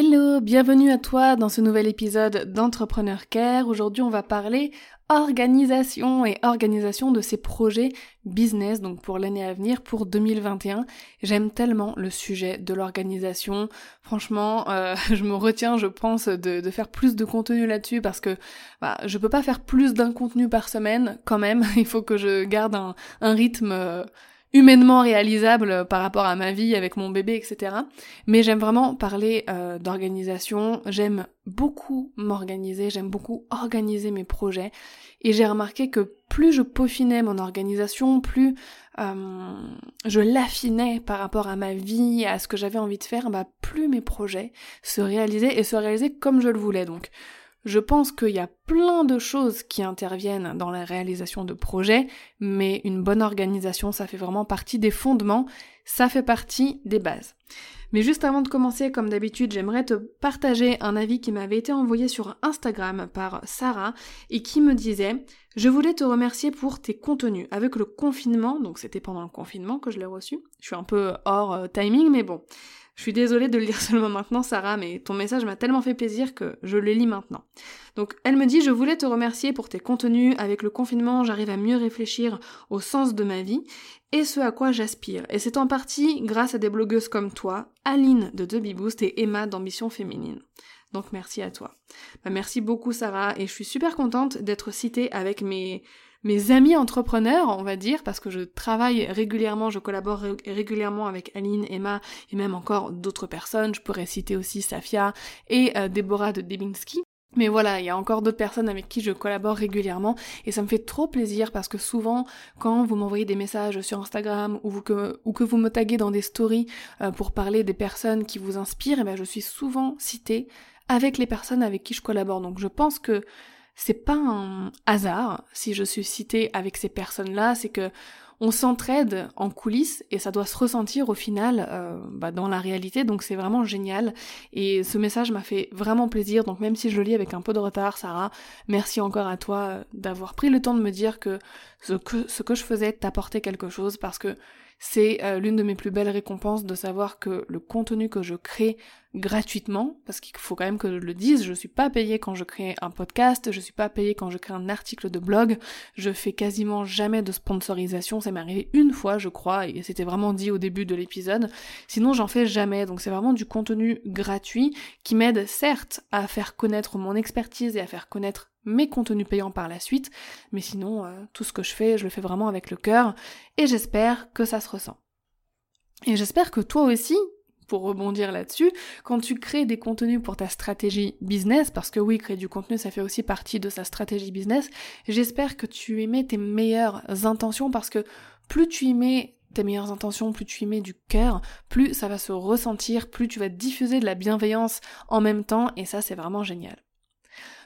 Hello, bienvenue à toi dans ce nouvel épisode d'Entrepreneur Care. Aujourd'hui, on va parler organisation et organisation de ces projets business, donc pour l'année à venir, pour 2021. J'aime tellement le sujet de l'organisation. Franchement, euh, je me retiens, je pense, de, faire plus de contenu là-dessus parce que bah, je peux pas faire plus d'un contenu par semaine quand même. Il faut que je garde un, un rythme. Euh, humainement réalisable par rapport à ma vie avec mon bébé, etc. Mais j'aime vraiment parler euh, d'organisation, j'aime beaucoup m'organiser, j'aime beaucoup organiser mes projets, et j'ai remarqué que plus je peaufinais mon organisation, plus euh, je l'affinais par rapport à ma vie, à ce que j'avais envie de faire, bah plus mes projets se réalisaient et se réalisaient comme je le voulais. Donc je pense qu'il y a plein de choses qui interviennent dans la réalisation de projets, mais une bonne organisation, ça fait vraiment partie des fondements, ça fait partie des bases. Mais juste avant de commencer, comme d'habitude, j'aimerais te partager un avis qui m'avait été envoyé sur Instagram par Sarah et qui me disait Je voulais te remercier pour tes contenus. Avec le confinement, donc c'était pendant le confinement que je l'ai reçu, je suis un peu hors euh, timing, mais bon. Je suis désolée de le lire seulement maintenant, Sarah, mais ton message m'a tellement fait plaisir que je le lis maintenant. Donc, elle me dit, je voulais te remercier pour tes contenus. Avec le confinement, j'arrive à mieux réfléchir au sens de ma vie et ce à quoi j'aspire. Et c'est en partie grâce à des blogueuses comme toi, Aline de Debbie Boost et Emma d'Ambition Féminine. Donc merci à toi. Bah, merci beaucoup Sarah et je suis super contente d'être citée avec mes mes amis entrepreneurs, on va dire, parce que je travaille régulièrement, je collabore régulièrement avec Aline, Emma et même encore d'autres personnes. Je pourrais citer aussi Safia et euh, Déborah de Debinski. Mais voilà, il y a encore d'autres personnes avec qui je collabore régulièrement et ça me fait trop plaisir parce que souvent quand vous m'envoyez des messages sur Instagram ou, que, ou que vous me taguez dans des stories euh, pour parler des personnes qui vous inspirent, et eh ben je suis souvent citée avec les personnes avec qui je collabore. Donc je pense que c'est pas un hasard si je suis citée avec ces personnes-là, c'est que on s'entraide en coulisses et ça doit se ressentir au final euh, bah, dans la réalité, donc c'est vraiment génial. Et ce message m'a fait vraiment plaisir, donc même si je le lis avec un peu de retard, Sarah, merci encore à toi euh, d'avoir pris le temps de me dire que ce que, ce que je faisais t'apportait quelque chose, parce que c'est euh, l'une de mes plus belles récompenses de savoir que le contenu que je crée gratuitement, parce qu'il faut quand même que je le dise, je suis pas payée quand je crée un podcast, je suis pas payée quand je crée un article de blog, je fais quasiment jamais de sponsorisation, ça m'est arrivé une fois je crois, et c'était vraiment dit au début de l'épisode, sinon j'en fais jamais, donc c'est vraiment du contenu gratuit qui m'aide certes à faire connaître mon expertise et à faire connaître mes contenus payants par la suite, mais sinon euh, tout ce que je fais, je le fais vraiment avec le cœur, et j'espère que ça se ressent. Et j'espère que toi aussi, pour rebondir là-dessus, quand tu crées des contenus pour ta stratégie business, parce que oui, créer du contenu, ça fait aussi partie de sa stratégie business, j'espère que tu y tes meilleures intentions, parce que plus tu y tes meilleures intentions, plus tu y du cœur, plus ça va se ressentir, plus tu vas diffuser de la bienveillance en même temps, et ça c'est vraiment génial.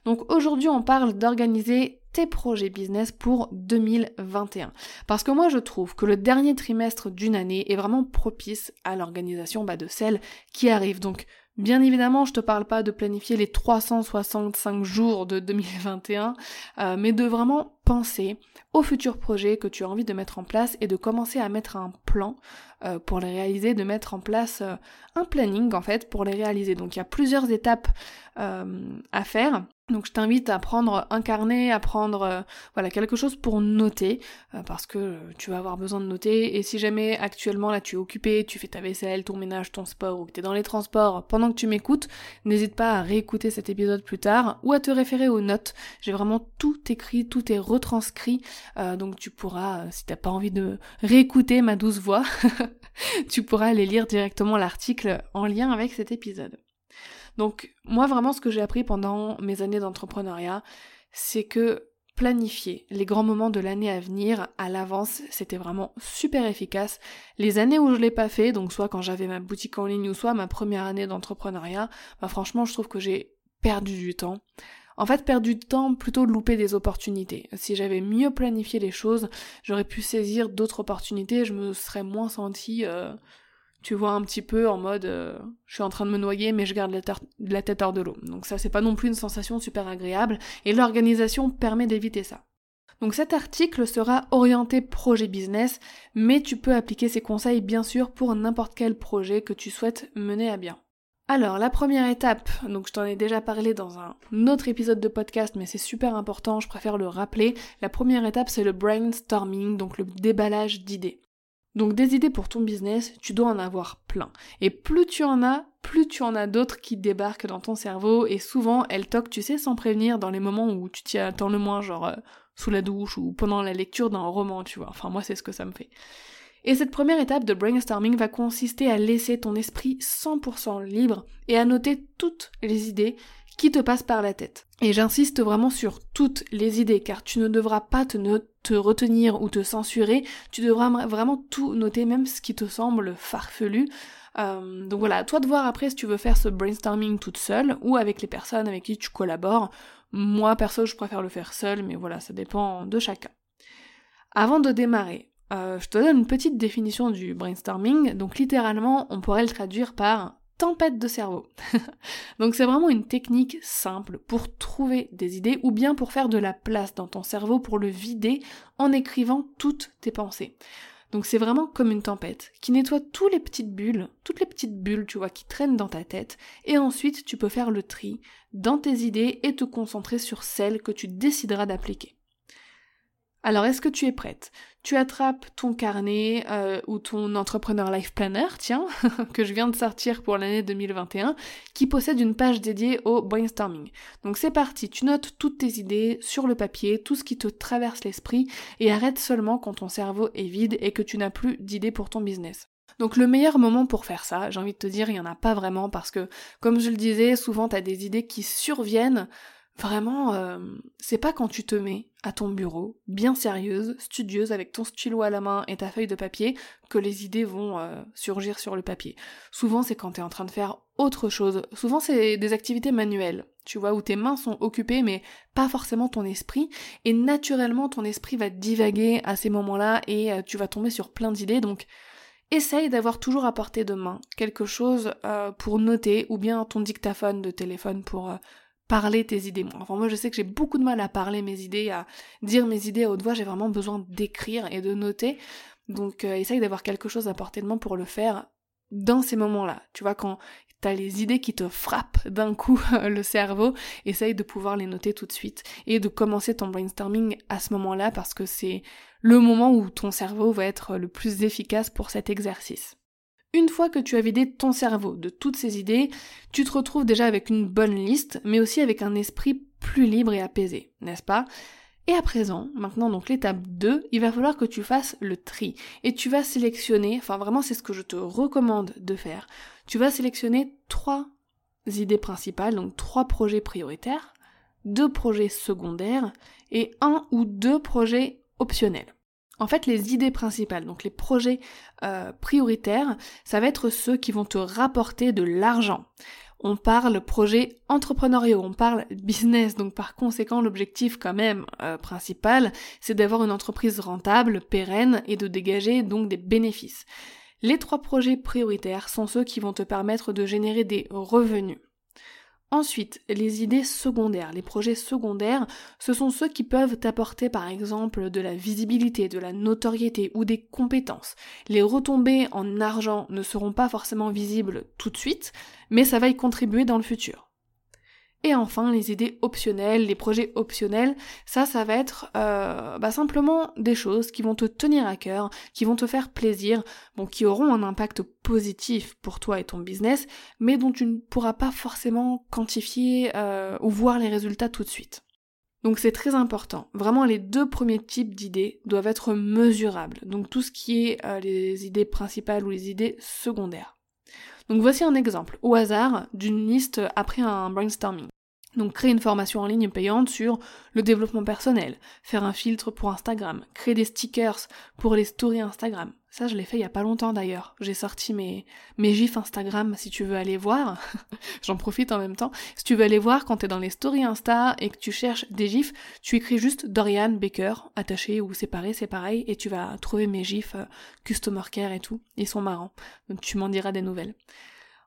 Donc aujourd'hui on parle d'organiser tes projets business pour 2021. Parce que moi je trouve que le dernier trimestre d'une année est vraiment propice à l'organisation bah, de celle qui arrive. Donc Bien évidemment, je te parle pas de planifier les 365 jours de 2021, euh, mais de vraiment penser aux futurs projets que tu as envie de mettre en place et de commencer à mettre un plan euh, pour les réaliser, de mettre en place euh, un planning en fait pour les réaliser. Donc il y a plusieurs étapes à faire. Donc je t'invite à prendre un carnet, à prendre euh, voilà quelque chose pour noter euh, parce que tu vas avoir besoin de noter et si jamais actuellement là tu es occupé, tu fais ta vaisselle, ton ménage, ton sport ou que tu es dans les transports pendant que tu m'écoutes, n'hésite pas à réécouter cet épisode plus tard ou à te référer aux notes. J'ai vraiment tout écrit, tout est retranscrit, euh, donc tu pourras, si t'as pas envie de réécouter ma douce voix, tu pourras aller lire directement l'article en lien avec cet épisode. Donc moi vraiment ce que j'ai appris pendant mes années d'entrepreneuriat, c'est que planifier les grands moments de l'année à venir à l'avance, c'était vraiment super efficace. Les années où je l'ai pas fait, donc soit quand j'avais ma boutique en ligne ou soit ma première année d'entrepreneuriat, bah franchement je trouve que j'ai perdu du temps. En fait, perdu du temps, plutôt de louper des opportunités. Si j'avais mieux planifié les choses, j'aurais pu saisir d'autres opportunités, je me serais moins senti euh, tu vois un petit peu en mode euh, je suis en train de me noyer mais je garde la, tête hors de l'eau. Donc ça c'est pas non plus une sensation super agréable et l'organisation permet d'éviter ça. Donc cet article sera orienté projet business, mais tu peux appliquer ces conseils bien sûr pour n'importe quel projet que tu souhaites mener à bien. Alors la première étape, donc je t'en ai déjà parlé dans un autre épisode de podcast, mais c'est super important, je préfère le rappeler. La première étape c'est le brainstorming, donc le déballage d'idées. Donc des idées pour ton business, tu dois en avoir plein. Et plus tu en as, plus tu en as d'autres qui débarquent dans ton cerveau et souvent elles toquent, tu sais, sans prévenir dans les moments où tu t'y attends le moins, genre euh, sous la douche ou pendant la lecture d'un roman, tu vois. Enfin moi c'est ce que ça me fait. Et cette première étape de brainstorming va consister à laisser ton esprit 100% libre et à noter toutes les idées qui te passent par la tête. Et j'insiste vraiment sur toutes les idées, car tu ne devras pas te, te retenir ou te censurer, tu devras vraiment tout noter, même ce qui te semble farfelu. Euh, donc voilà, toi de voir après si tu veux faire ce brainstorming toute seule ou avec les personnes avec qui tu collabores. Moi perso, je préfère le faire seul, mais voilà, ça dépend de chacun. Avant de démarrer, euh, je te donne une petite définition du brainstorming. Donc littéralement, on pourrait le traduire par tempête de cerveau. Donc c'est vraiment une technique simple pour trouver des idées ou bien pour faire de la place dans ton cerveau pour le vider en écrivant toutes tes pensées. Donc c'est vraiment comme une tempête qui nettoie toutes les petites bulles, toutes les petites bulles, tu vois, qui traînent dans ta tête, et ensuite tu peux faire le tri dans tes idées et te concentrer sur celles que tu décideras d'appliquer. Alors, est-ce que tu es prête? Tu attrapes ton carnet euh, ou ton entrepreneur life planner, tiens, que je viens de sortir pour l'année 2021, qui possède une page dédiée au brainstorming. Donc c'est parti, tu notes toutes tes idées sur le papier, tout ce qui te traverse l'esprit, et arrête seulement quand ton cerveau est vide et que tu n'as plus d'idées pour ton business. Donc le meilleur moment pour faire ça, j'ai envie de te dire, il n'y en a pas vraiment parce que, comme je le disais, souvent tu des idées qui surviennent Vraiment, euh, c'est pas quand tu te mets à ton bureau, bien sérieuse, studieuse, avec ton stylo à la main et ta feuille de papier, que les idées vont euh, surgir sur le papier. Souvent, c'est quand t'es en train de faire autre chose. Souvent, c'est des activités manuelles, tu vois, où tes mains sont occupées, mais pas forcément ton esprit. Et naturellement, ton esprit va divaguer à ces moments-là et euh, tu vas tomber sur plein d'idées. Donc, essaye d'avoir toujours à portée de main quelque chose pour noter, ou bien ton dictaphone de téléphone pour parler tes idées. Enfin, moi, je sais que j'ai beaucoup de mal à parler mes idées, à dire mes idées à haute voix. J'ai vraiment besoin d'écrire et de noter. Donc, euh, essaye d'avoir quelque chose à portée de main pour le faire dans ces moments-là. Tu vois, quand t'as les idées qui te frappent d'un coup le cerveau, essaye de pouvoir les noter tout de suite et de commencer ton brainstorming à ce moment-là parce que c'est le moment où ton cerveau va être le plus efficace pour cet exercice. Une fois que tu as vidé ton cerveau de toutes ces idées, tu te retrouves déjà avec une bonne liste, mais aussi avec un esprit plus libre et apaisé, n'est-ce pas? Et à présent, maintenant donc l'étape 2, il va falloir que tu fasses le tri. Et tu vas sélectionner, enfin vraiment c'est ce que je te recommande de faire, tu vas sélectionner trois idées principales, donc trois projets prioritaires, deux projets secondaires et un ou deux projets optionnels. En fait, les idées principales, donc les projets euh, prioritaires, ça va être ceux qui vont te rapporter de l'argent. On parle projet entrepreneuriaux, on parle business, donc par conséquent l'objectif quand même euh, principal, c'est d'avoir une entreprise rentable, pérenne et de dégager donc des bénéfices. Les trois projets prioritaires sont ceux qui vont te permettre de générer des revenus. Ensuite, les idées secondaires. Les projets secondaires, ce sont ceux qui peuvent t'apporter par exemple de la visibilité, de la notoriété ou des compétences. Les retombées en argent ne seront pas forcément visibles tout de suite, mais ça va y contribuer dans le futur. Et enfin, les idées optionnelles, les projets optionnels, ça, ça va être euh, bah, simplement des choses qui vont te tenir à cœur, qui vont te faire plaisir, bon, qui auront un impact positif pour toi et ton business, mais dont tu ne pourras pas forcément quantifier euh, ou voir les résultats tout de suite. Donc c'est très important. Vraiment, les deux premiers types d'idées doivent être mesurables. Donc tout ce qui est euh, les idées principales ou les idées secondaires. Donc voici un exemple, au hasard, d'une liste après un brainstorming. Donc créer une formation en ligne payante sur le développement personnel, faire un filtre pour Instagram, créer des stickers pour les stories Instagram. Ça je l'ai fait il y a pas longtemps d'ailleurs. J'ai sorti mes mes gifs Instagram si tu veux aller voir. J'en profite en même temps. Si tu veux aller voir quand t'es dans les stories Insta et que tu cherches des gifs, tu écris juste Dorian Baker attaché ou séparé, c'est pareil et tu vas trouver mes gifs euh, customer care et tout. Ils sont marrants. Donc tu m'en diras des nouvelles.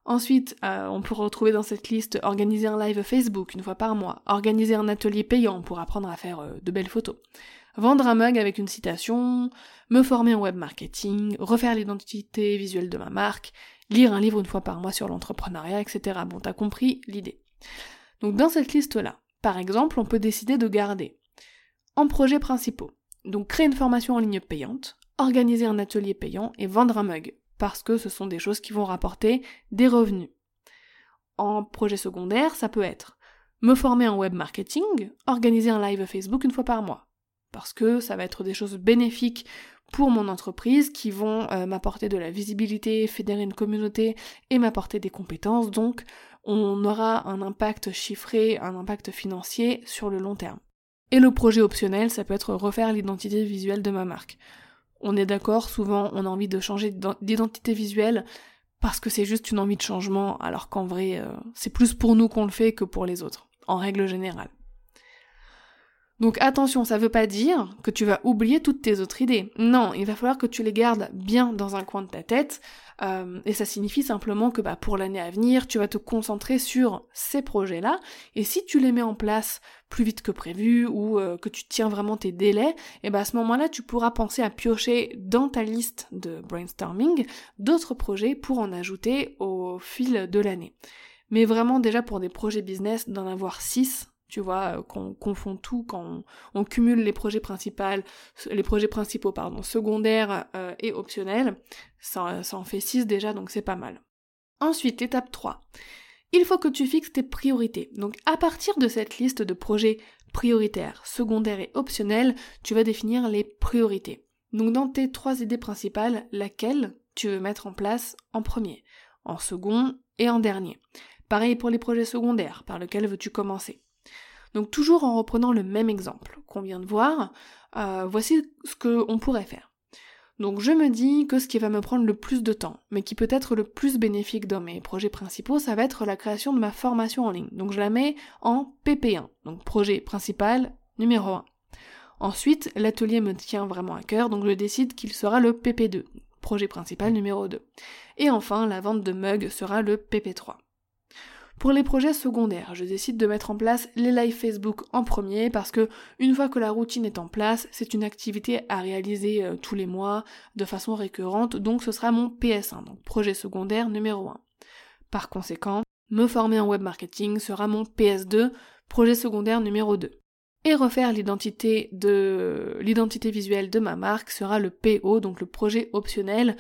Ensuite, euh, on peut retrouver dans cette liste organiser un live Facebook une fois par mois, organiser un atelier payant pour apprendre à faire euh, de belles photos, vendre un mug avec une citation, me former en web marketing, refaire l'identité visuelle de ma marque, lire un livre une fois par mois sur l'entrepreneuriat, etc. Bon, t'as compris l'idée. Donc dans cette liste-là, par exemple, on peut décider de garder en projets principaux. Donc créer une formation en ligne payante, organiser un atelier payant et vendre un mug parce que ce sont des choses qui vont rapporter des revenus. En projet secondaire, ça peut être me former en web marketing, organiser un live Facebook une fois par mois, parce que ça va être des choses bénéfiques pour mon entreprise qui vont euh, m'apporter de la visibilité, fédérer une communauté et m'apporter des compétences, donc on aura un impact chiffré, un impact financier sur le long terme. Et le projet optionnel, ça peut être refaire l'identité visuelle de ma marque. On est d'accord, souvent on a envie de changer d'identité visuelle parce que c'est juste une envie de changement, alors qu'en vrai, euh, c'est plus pour nous qu'on le fait que pour les autres, en règle générale. Donc attention, ça veut pas dire que tu vas oublier toutes tes autres idées. Non, il va falloir que tu les gardes bien dans un coin de ta tête. Euh, et ça signifie simplement que bah, pour l'année à venir, tu vas te concentrer sur ces projets-là. Et si tu les mets en place plus vite que prévu ou euh, que tu tiens vraiment tes délais, et eh bah, à ce moment-là, tu pourras penser à piocher dans ta liste de brainstorming d'autres projets pour en ajouter au fil de l'année. Mais vraiment déjà pour des projets business, d'en avoir 6, tu vois, euh, qu'on confond tout, quand on, cumule les projets principaux, les projets principaux, pardon, secondaires euh, et optionnels, ça, ça en fait 6 déjà, donc c'est pas mal. Ensuite, étape 3. Il faut que tu fixes tes priorités. Donc à partir de cette liste de projets prioritaires, secondaires et optionnels, tu vas définir les priorités. Donc dans tes trois idées principales, laquelle tu veux mettre en place en premier, en second et en dernier. Pareil pour les projets secondaires, par lesquels veux-tu commencer? Donc toujours en reprenant le même exemple qu'on vient de voir, euh, voici ce qu'on pourrait faire. Donc je me dis que ce qui va me prendre le plus de temps, mais qui peut être le plus bénéfique dans mes projets principaux, ça va être la création de ma formation en ligne. Donc je la mets en PP1, donc projet principal numéro 1. Ensuite, l'atelier me tient vraiment à cœur, donc je décide qu'il sera le PP2, projet principal numéro 2. Et enfin, la vente de mugs sera le PP3. Pour les projets secondaires, je décide de mettre en place les lives Facebook en premier parce que une fois que la routine est en place, c'est une activité à réaliser euh, tous les mois de façon récurrente, donc ce sera mon PS1, donc projet secondaire numéro 1. Par conséquent, me former en web marketing sera mon PS2, projet secondaire numéro 2. Et refaire l'identité de l'identité visuelle de ma marque sera le PO, donc le projet optionnel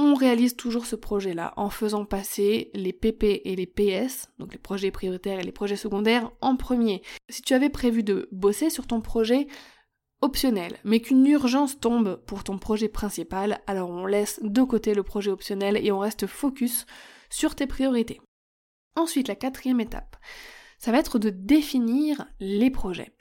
on réalise toujours ce projet-là en faisant passer les PP et les PS, donc les projets prioritaires et les projets secondaires, en premier. Si tu avais prévu de bosser sur ton projet optionnel, mais qu'une urgence tombe pour ton projet principal, alors on laisse de côté le projet optionnel et on reste focus sur tes priorités. Ensuite, la quatrième étape, ça va être de définir les projets.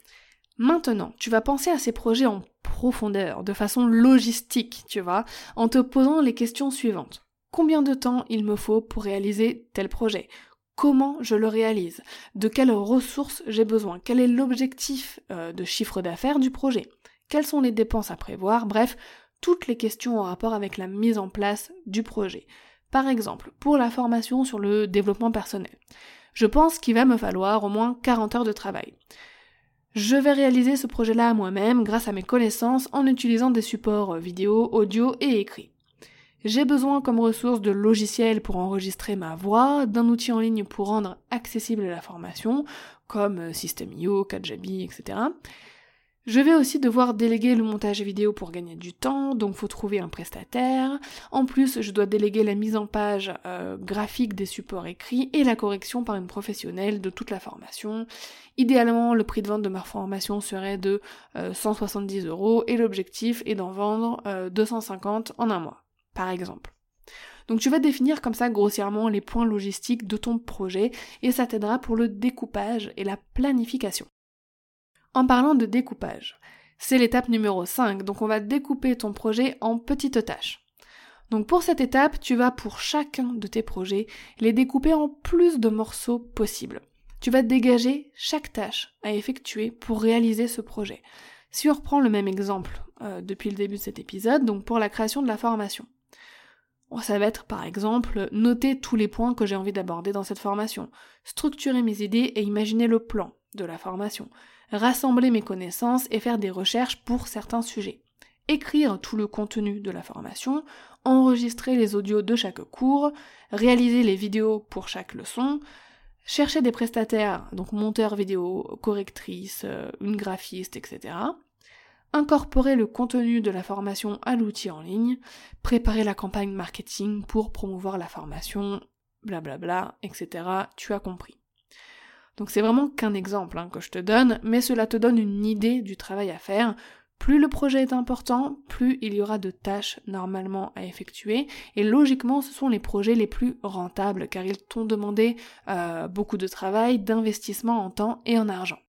Maintenant, tu vas penser à ces projets en profondeur, de façon logistique, tu vois, en te posant les questions suivantes. Combien de temps il me faut pour réaliser tel projet? Comment je le réalise? De quelles ressources j'ai besoin? Quel est l'objectif euh, de chiffre d'affaires du projet? Quelles sont les dépenses à prévoir? Bref, toutes les questions en rapport avec la mise en place du projet. Par exemple, pour la formation sur le développement personnel. Je pense qu'il va me falloir au moins 40 heures de travail. Je vais réaliser ce projet-là moi-même grâce à mes connaissances en utilisant des supports vidéo, audio et écrit. J'ai besoin comme ressource de logiciels pour enregistrer ma voix, d'un outil en ligne pour rendre accessible la formation, comme System.io, Kajabi, etc. Je vais aussi devoir déléguer le montage vidéo pour gagner du temps, donc faut trouver un prestataire. En plus, je dois déléguer la mise en page euh, graphique des supports écrits et la correction par une professionnelle de toute la formation. Idéalement, le prix de vente de ma formation serait de 170 euh, euros et l'objectif est d'en vendre 250 euh, en un mois, par exemple. Donc tu vas définir comme ça grossièrement les points logistiques de ton projet et ça t'aidera pour le découpage et la planification. En parlant de découpage, c'est l'étape numéro 5, donc on va découper ton projet en petites tâches. Donc pour cette étape, tu vas pour chacun de tes projets les découper en plus de morceaux possibles. Tu vas dégager chaque tâche à effectuer pour réaliser ce projet. Si on reprend le même exemple euh, depuis le début de cet épisode, donc pour la création de la formation. Ça va être par exemple noter tous les points que j'ai envie d'aborder dans cette formation, structurer mes idées et imaginer le plan de la formation, rassembler mes connaissances et faire des recherches pour certains sujets, écrire tout le contenu de la formation, enregistrer les audios de chaque cours, réaliser les vidéos pour chaque leçon, chercher des prestataires, donc monteur vidéo, correctrice, euh, une graphiste, etc incorporer le contenu de la formation à l'outil en ligne, préparer la campagne marketing pour promouvoir la formation, blablabla, etc. Tu as compris. Donc c'est vraiment qu'un exemple hein, que je te donne, mais cela te donne une idée du travail à faire. Plus le projet est important, plus il y aura de tâches normalement à effectuer. Et logiquement, ce sont les projets les plus rentables, car ils t'ont demandé euh, beaucoup de travail, d'investissement en temps et en argent.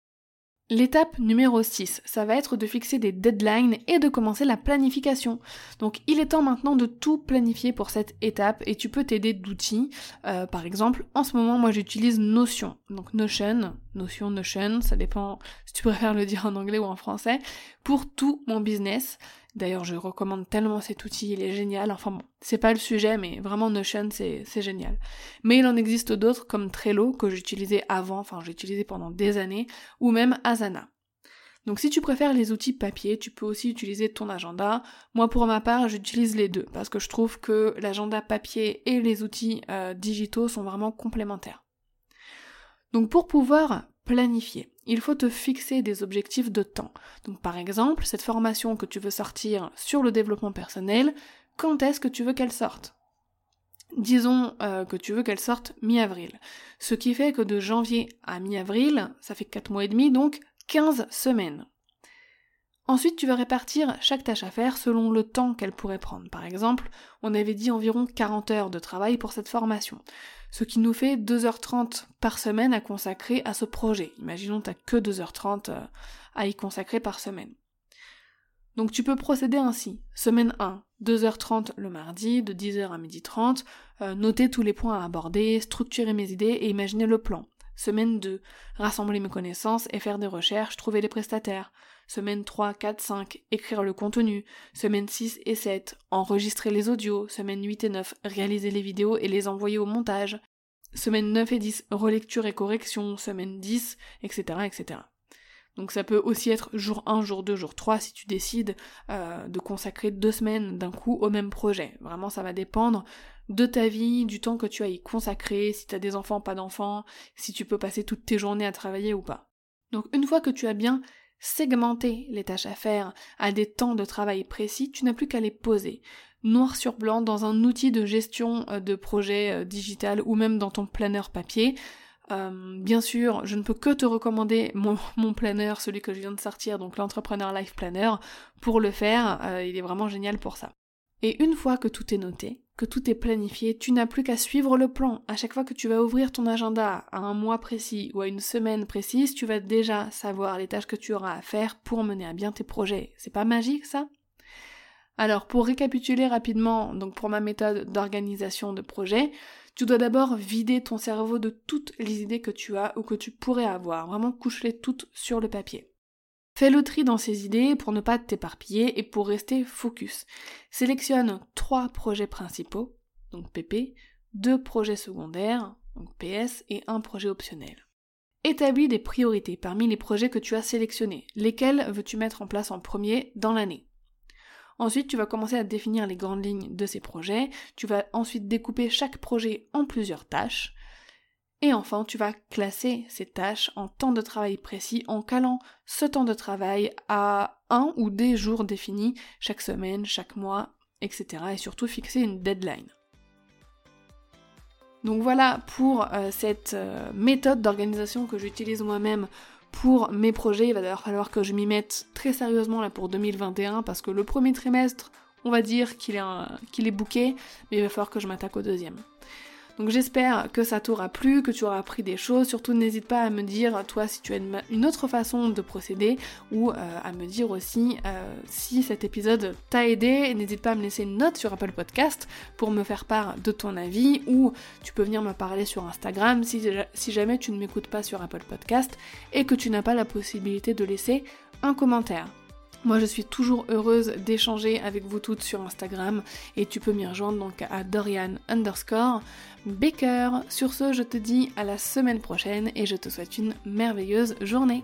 L'étape numéro 6, ça va être de fixer des deadlines et de commencer la planification. Donc il est temps maintenant de tout planifier pour cette étape et tu peux t'aider d'outils. Euh, par exemple, en ce moment, moi j'utilise Notion. Donc Notion, Notion, Notion, ça dépend si tu préfères le dire en anglais ou en français, pour tout mon business. D'ailleurs, je recommande tellement cet outil, il est génial. Enfin bon, c'est pas le sujet, mais vraiment Notion, c'est génial. Mais il en existe d'autres comme Trello, que j'utilisais avant, enfin j'ai utilisé pendant des années, ou même Asana. Donc si tu préfères les outils papier, tu peux aussi utiliser ton agenda. Moi pour ma part, j'utilise les deux, parce que je trouve que l'agenda papier et les outils euh, digitaux sont vraiment complémentaires. Donc pour pouvoir planifier. Il faut te fixer des objectifs de temps. Donc par exemple, cette formation que tu veux sortir sur le développement personnel, quand est-ce que tu veux qu'elle sorte? Disons euh, que tu veux qu'elle sorte mi-avril. Ce qui fait que de janvier à mi-avril, ça fait 4 mois et demi, donc 15 semaines. Ensuite, tu vas répartir chaque tâche à faire selon le temps qu'elle pourrait prendre. Par exemple, on avait dit environ 40 heures de travail pour cette formation, ce qui nous fait 2h30 par semaine à consacrer à ce projet. Imaginons que tu que 2h30 euh, à y consacrer par semaine. Donc tu peux procéder ainsi. Semaine 1, 2h30 le mardi, de 10h à 12h30, euh, noter tous les points à aborder, structurer mes idées et imaginer le plan. Semaine 2, rassembler mes connaissances et faire des recherches, trouver des prestataires. Semaine 3, 4, 5, écrire le contenu. Semaine 6 et 7, enregistrer les audios. Semaine 8 et 9, réaliser les vidéos et les envoyer au montage. Semaine 9 et 10, relecture et correction. Semaine 10, etc., etc. Donc ça peut aussi être jour 1, jour 2, jour 3 si tu décides euh, de consacrer deux semaines d'un coup au même projet. Vraiment ça va dépendre de ta vie, du temps que tu as y consacré, si tu as des enfants, pas d'enfants, si tu peux passer toutes tes journées à travailler ou pas. Donc une fois que tu as bien segmenter les tâches à faire à des temps de travail précis, tu n'as plus qu'à les poser noir sur blanc dans un outil de gestion euh, de projet euh, digital ou même dans ton planeur papier. Euh, bien sûr, je ne peux que te recommander mon, planeur, celui que je viens de sortir, donc l'Entrepreneur Life Planner, pour le faire. il est vraiment génial pour ça. Et une fois que tout est noté, que tout est planifié, tu n'as plus qu'à suivre le plan. À chaque fois que tu vas ouvrir ton agenda à un mois précis ou à une semaine précise, tu vas déjà savoir les tâches que tu auras à faire pour mener à bien tes projets. C'est pas magique ça? Alors pour récapituler rapidement, donc pour ma méthode d'organisation de projet, tu dois d'abord vider ton cerveau de toutes les idées que tu as ou que tu pourrais avoir, vraiment couche-les toutes sur le papier. Fais le tri dans ces idées pour ne pas t'éparpiller et pour rester focus. Sélectionne trois projets principaux, donc PP, deux projets secondaires, donc PS, et un projet optionnel. Établis des priorités parmi les projets que tu as sélectionnés. Lesquels veux-tu mettre en place en premier dans l'année? Ensuite, tu vas commencer à définir les grandes lignes de ces projets. Tu vas ensuite découper chaque projet en plusieurs tâches. Et enfin, tu vas classer ces tâches en temps de travail précis en calant ce temps de travail à un ou des jours définis chaque semaine, chaque mois, etc. Et surtout fixer une deadline. Donc voilà pour euh, cette euh, méthode d'organisation que j'utilise moi-même pour mes projets. Il va d'ailleurs falloir que je m'y mette très sérieusement là pour 2021 parce que le premier trimestre, on va dire qu'il est, qu'il est bouqué, mais il va falloir que je m'attaque au deuxième. Donc j'espère que ça t'aura plu, que tu auras appris des choses. Surtout n'hésite pas à me dire toi si tu as une, autre façon de procéder ou euh, à me dire aussi euh, si cet épisode t'a aidé. N'hésite pas à me laisser une note sur Apple Podcast pour me faire part de ton avis ou tu peux venir me parler sur Instagram si, si jamais tu ne m'écoutes pas sur Apple Podcast et que tu n'as pas la possibilité de laisser un commentaire. Moi, je suis toujours heureuse d'échanger avec vous toutes sur Instagram et tu peux m'y rejoindre donc à Dorian underscore Baker. Sur ce, je te dis à la semaine prochaine et je te souhaite une merveilleuse journée.